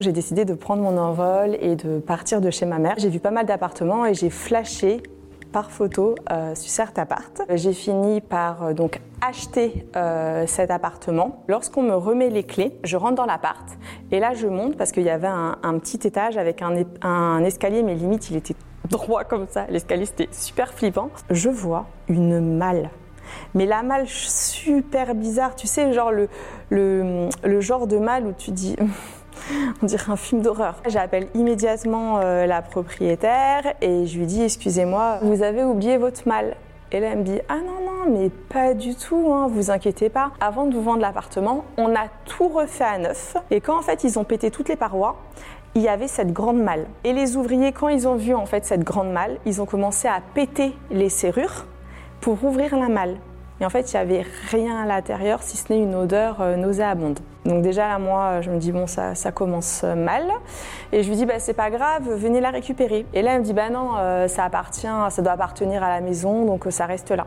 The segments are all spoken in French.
J'ai décidé de prendre mon envol et de partir de chez ma mère. J'ai vu pas mal d'appartements et j'ai flashé par photo euh, sur cet appart. J'ai fini par euh, donc acheter euh, cet appartement. Lorsqu'on me remet les clés, je rentre dans l'appart et là je monte parce qu'il y avait un, petit étage avec un escalier, mais limite il était droit comme ça. L'escalier c'était super flippant. Je vois une malle. Mais la malle super bizarre, tu sais, genre le, le, le genre de malle où tu dis. On dirait un film d'horreur. J'appelle immédiatement euh, la propriétaire et je lui dis Excusez-moi, vous avez oublié votre malle. Et là, elle me dit Ah non, non, mais pas du tout, hein, vous inquiétez pas. Avant de vous vendre l'appartement, on a tout refait à neuf. Et quand en fait ils ont pété toutes les parois, il y avait cette grande malle. Et les ouvriers, quand ils ont vu en fait cette grande malle, ils ont commencé à péter les serrures pour ouvrir la malle. Et en fait, il n'y avait rien à l'intérieur si ce n'est une odeur euh, nauséabonde. Donc déjà moi, je me dis bon, ça, commence mal. Et je lui dis bah c'est pas grave, venez la récupérer. Et là, elle me dit bah non, euh, ça appartient, ça doit appartenir à la maison, donc euh, ça reste là.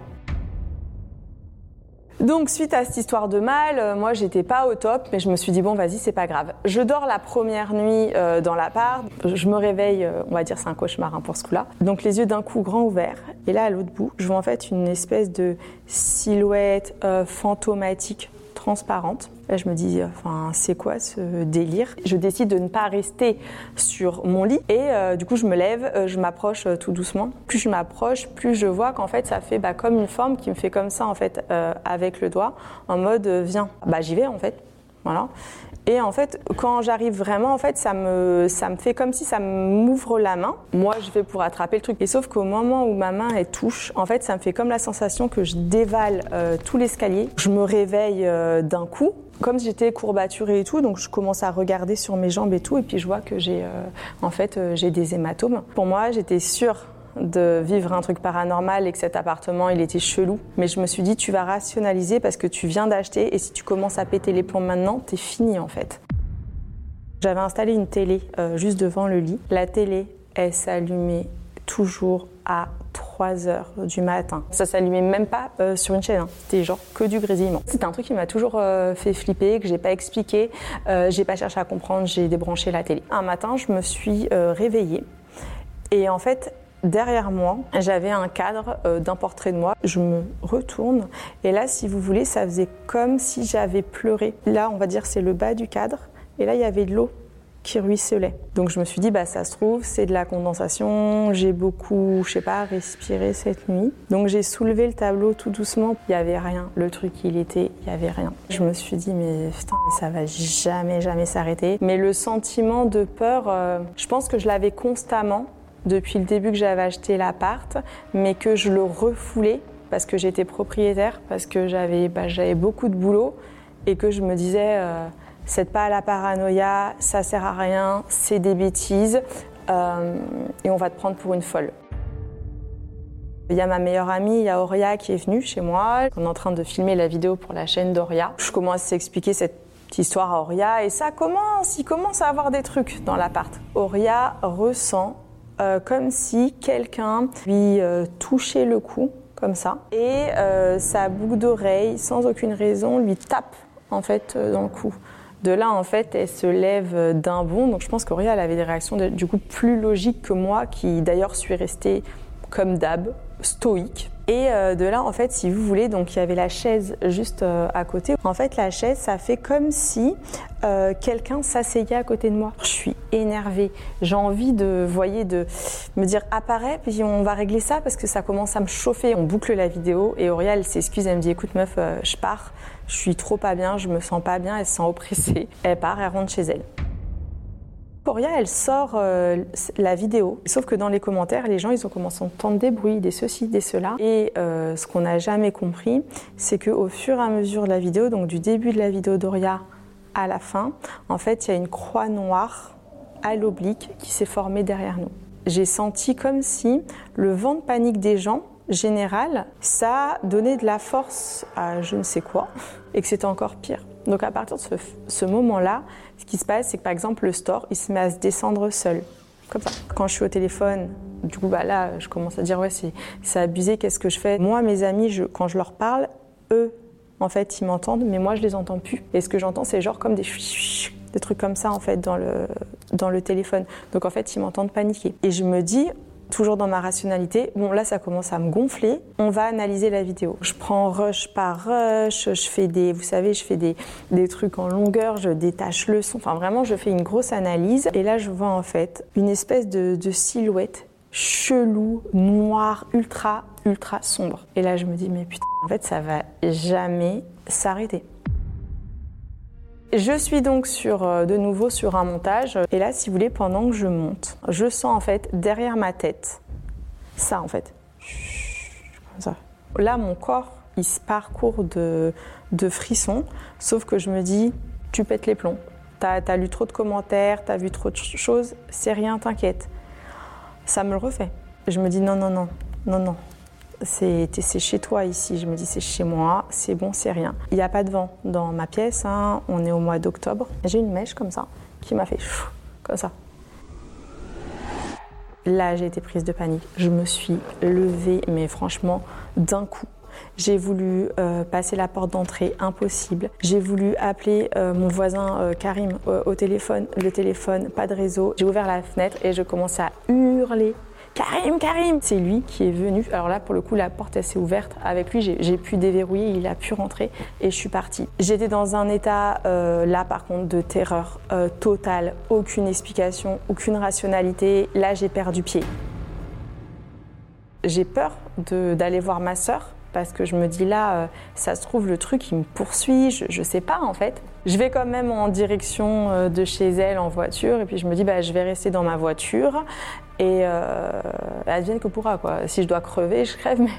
Donc suite à cette histoire de mal, euh, moi j'étais pas au top, mais je me suis dit bon vas-y c'est pas grave. Je dors la première nuit euh, dans l'appart, je me réveille, euh, on va dire c'est un cauchemar hein, pour ce coup-là. Donc les yeux d'un coup grands ouverts, et là à l'autre bout, je vois en fait une espèce de silhouette fantomatique transparente. Là, je me dis, enfin, c'est quoi ce délire? Je décide de ne pas rester sur mon lit et euh, du coup, je me lève, euh, je m'approche euh, tout doucement. Plus je m'approche, plus je vois qu'en fait, ça fait bah, comme une forme qui me fait comme ça en fait avec le doigt, en mode viens. Bah, j'y vais en fait. Et en fait, quand j'arrive vraiment, en fait, ça me, ça me fait comme si ça m'ouvre la main. Moi, je vais pour attraper le truc. Et sauf qu'au moment où ma main touche, en fait, ça me fait comme la sensation que je dévale euh, tout l'escalier. Je me réveille euh, d'un coup, comme j'étais courbaturée et tout, donc je commence à regarder sur mes jambes et tout, et puis je vois que j'ai, euh, en fait, j'ai des hématomes. Pour moi, j'étais sûre de vivre un truc paranormal et que cet appartement il était chelou. Mais je me suis dit tu vas rationaliser parce que tu viens d'acheter et si tu commences à péter les plombs maintenant, t'es fini en fait. J'avais installé une télé euh, juste devant le lit. La télé, elle s'allumait toujours à 3 heures du matin. Ça s'allumait même pas euh, sur une chaîne, hein. c'était genre que du grésillement. C'est un truc qui m'a toujours euh, fait flipper, que j'ai pas expliqué, j'ai pas cherché à comprendre, j'ai débranché la télé. Un matin, je me suis réveillée et en fait, derrière moi, j'avais un cadre euh, d'un portrait de moi. Je me retourne et là, si vous voulez, ça faisait comme si j'avais pleuré. Là, on va dire c'est le bas du cadre et là, il y avait de l'eau qui ruisselait. Donc je me suis dit, bah ça se trouve, c'est de la condensation. J'ai beaucoup, je sais pas, respiré cette nuit. Donc j'ai soulevé le tableau tout doucement. Il y avait rien. Le truc, il était, il y avait rien. Je me suis dit, mais putain, mais ça va jamais, jamais s'arrêter. Mais le sentiment de peur, euh, je pense que je l'avais constamment depuis le début que j'avais acheté l'appart, mais que je le refoulais parce que j'étais propriétaire, parce que j'avais bah, beaucoup de boulot et que je me disais. Euh, c'est pas la paranoïa, ça sert à rien, c'est des bêtises euh, et on va te prendre pour une folle. Il y a ma meilleure amie, il y a Auria qui est venue chez moi. On est en train de filmer la vidéo pour la chaîne d'Auria. Je commence à expliquer cette histoire à Auria et ça commence, il commence à avoir des trucs dans l'appart. Auria ressent euh, comme si quelqu'un lui euh, touchait le cou comme ça et euh, sa boucle d'oreille, sans aucune raison, lui tape en fait dans le cou. De là, en fait, elle se lève d'un bond. Donc, je pense qu'Auria, elle avait des réactions du coup plus logiques que moi, qui d'ailleurs suis restée comme d'hab, stoïque. Et euh, de là, en fait, si vous voulez, donc il y avait la chaise juste euh, à côté. En fait, la chaise, ça fait comme si euh, quelqu'un s'asseyait à côté de moi. Je suis énervée. J'ai envie de, voyez, de me dire apparaît, puis on va régler ça parce que ça commence à me chauffer. On boucle la vidéo et Auria, elle s'excuse, elle me dit écoute meuf, je pars, je suis trop pas bien, je me sens pas bien, elle se sent oppressée. Elle part, elle rentre chez elle. Auria, elle sort euh, la vidéo. Sauf que dans les commentaires, les gens, ils ont commencé à entendre des bruits, des ceci, des cela. Et euh, ce qu'on n'a jamais compris, c'est qu'au fur et à mesure de la vidéo, donc du début de la vidéo d'Auria à la fin, en fait, il y a une croix noire à l'oblique qui s'est formée derrière nous. J'ai senti comme si le vent de panique des gens, général, ça donnait de la force à je ne sais quoi, et que c'était encore pire. Donc à partir de ce, moment-là, qui se passe, c'est que par exemple le store, il se met à se descendre seul, comme ça. Quand je suis au téléphone, du coup bah là, je commence à dire ouais c'est abusé, qu'est-ce que je fais? Moi, mes amis, quand je leur parle, eux, en fait, ils m'entendent, mais moi je les entends plus. Et ce que j'entends, c'est genre comme des des trucs comme ça en fait dans le, dans le téléphone. Donc en fait, ils m'entendent paniquer. Et je me dis, toujours dans ma rationalité, bon là ça commence à me gonfler, on va analyser la vidéo. Je prends rush par rush, je fais des, vous savez, je fais des, des trucs en longueur, je détache le son, enfin vraiment je fais une grosse analyse. Et là je vois en fait une espèce de, silhouette chelou, noir, ultra, ultra sombre. Et là je me dis mais putain, en fait ça va jamais s'arrêter. Je suis donc euh, de nouveau sur un montage et là si vous voulez pendant que je monte, je sens en fait derrière ma tête ça en fait. Là mon corps il se parcourt de, frissons sauf que je me dis tu pètes les plombs. T'as as lu trop de commentaires, t'as vu trop de choses, c'est rien, t'inquiète. Ça me le refait. Je me dis non, non, non, non, non, c'est chez toi ici. Je me dis c'est chez moi, c'est bon, c'est rien. Il n'y a pas de vent dans ma pièce, hein. on est au mois d'octobre. J'ai une mèche comme ça qui m'a fait comme ça. Là, j'ai été prise de panique. Je me suis levée, mais franchement, d'un coup. J'ai voulu euh, passer la porte d'entrée, impossible. J'ai voulu appeler euh, mon voisin euh, Karim au téléphone, le téléphone, pas de réseau. J'ai ouvert la fenêtre et je commençais à hurler Karim, Karim C'est lui qui est venu. Alors là, pour le coup, la porte, s'est ouverte. Avec lui, j'ai pu déverrouiller, il a pu rentrer et je suis partie. J'étais dans un état, euh, là par contre, de terreur euh, totale. Aucune explication, aucune rationalité. Là, j'ai perdu pied. J'ai peur d'aller voir ma sœur parce que je me dis là, euh, ça se trouve, le truc, il me poursuit, je, ne sais pas en fait. Je vais quand même en direction de chez elle en voiture et puis je me dis, bah, je vais rester dans ma voiture et euh, advienne que pourra. Quoi. Si je dois crever, je crève, mais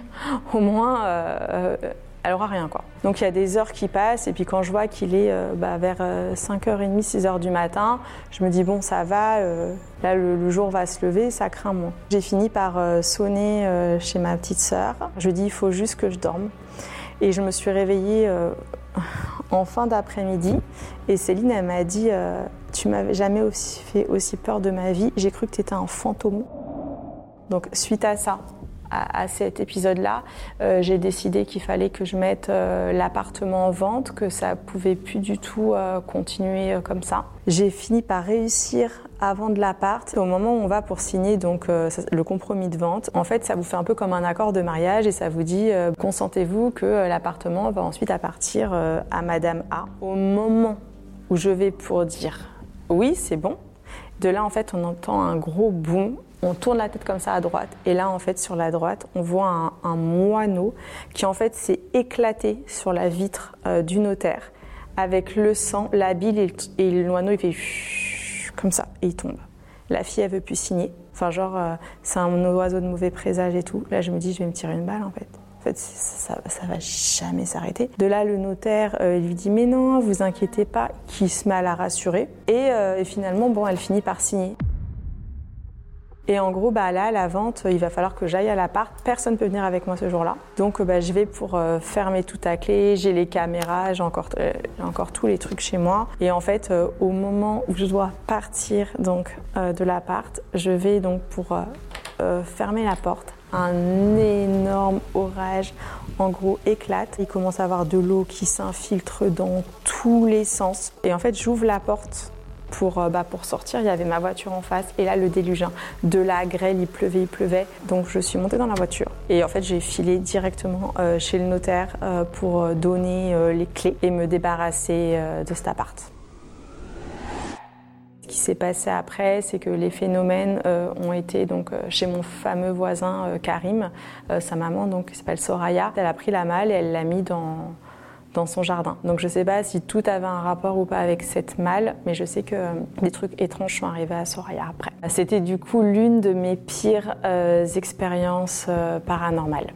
au moins, euh, elle aura rien. Quoi. Donc il y a des heures qui passent, et puis quand je vois qu'il est euh, bah, vers 5h30, 6h du matin, je me dis, bon, ça va, euh, là, le, jour va se lever, ça craint moins. J'ai fini par sonner chez ma petite sœur. Je dis, il faut juste que je dorme. Et je me suis réveillée en fin d'après-midi. Et Céline, elle m'a dit euh, Tu m'avais jamais aussi fait aussi peur de ma vie. J'ai cru que tu étais un fantôme. Donc, suite à ça, à, cet épisode-là, euh, j'ai décidé qu'il fallait que je mette euh, l'appartement en vente, que ça pouvait plus du tout euh, continuer comme ça. J'ai fini par réussir à vendre l'appart. Au moment où on va pour signer donc le compromis de vente, en fait, ça vous fait un peu comme un accord de mariage et ça vous dit consentez-vous que l'appartement va ensuite appartir à Madame A. Au moment où je vais pour dire oui, c'est bon, de là en fait, on entend un gros boom on tourne la tête comme ça à droite et là en fait sur la droite on voit un, moineau qui en fait s'est éclaté sur la vitre euh, du notaire avec le sang, la bile et, le moineau il fait comme ça et il tombe. La fille elle veut plus signer. Enfin genre euh, c'est un oiseau de mauvais présage et tout. Là je me dis je vais me tirer une balle en fait. En fait, ça, ça va jamais s'arrêter. De là, le notaire euh, lui dit mais non, vous inquiétez pas, qui se met à la rassurer. Et, et finalement, bon, elle finit par signer. Et en gros, bah, là, la vente, il va falloir que j'aille à l'appart. Personne ne peut venir avec moi ce jour-là. Donc, bah, je vais pour euh, fermer tout à clé. J'ai les caméras, j'ai encore, euh, encore tous les trucs chez moi. Et en fait, euh, au moment où je dois partir donc, de l'appart, je vais donc pour fermer la porte. Un énorme orage, en gros, éclate. Il commence à avoir de l'eau qui s'infiltre dans tous les sens. Et en fait, j'ouvre la porte pour, euh, bah, pour sortir, il y avait ma voiture en face et là le déluge. De la grêle, il pleuvait, il pleuvait. Donc je suis montée dans la voiture et en fait j'ai filé directement euh, chez le notaire euh, pour donner les clés et me débarrasser de cet appart. Ce qui s'est passé après, c'est que les phénomènes ont été donc chez mon fameux voisin Karim, sa maman donc qui s'appelle Soraya. Elle a pris la malle et elle l'a mis dans dans son jardin. Donc je ne sais pas si tout avait un rapport ou pas avec cette malle, mais je sais que euh, des trucs étranges sont arrivés à Soraya après. C'était du coup l'une de mes pires euh, expériences euh, paranormales.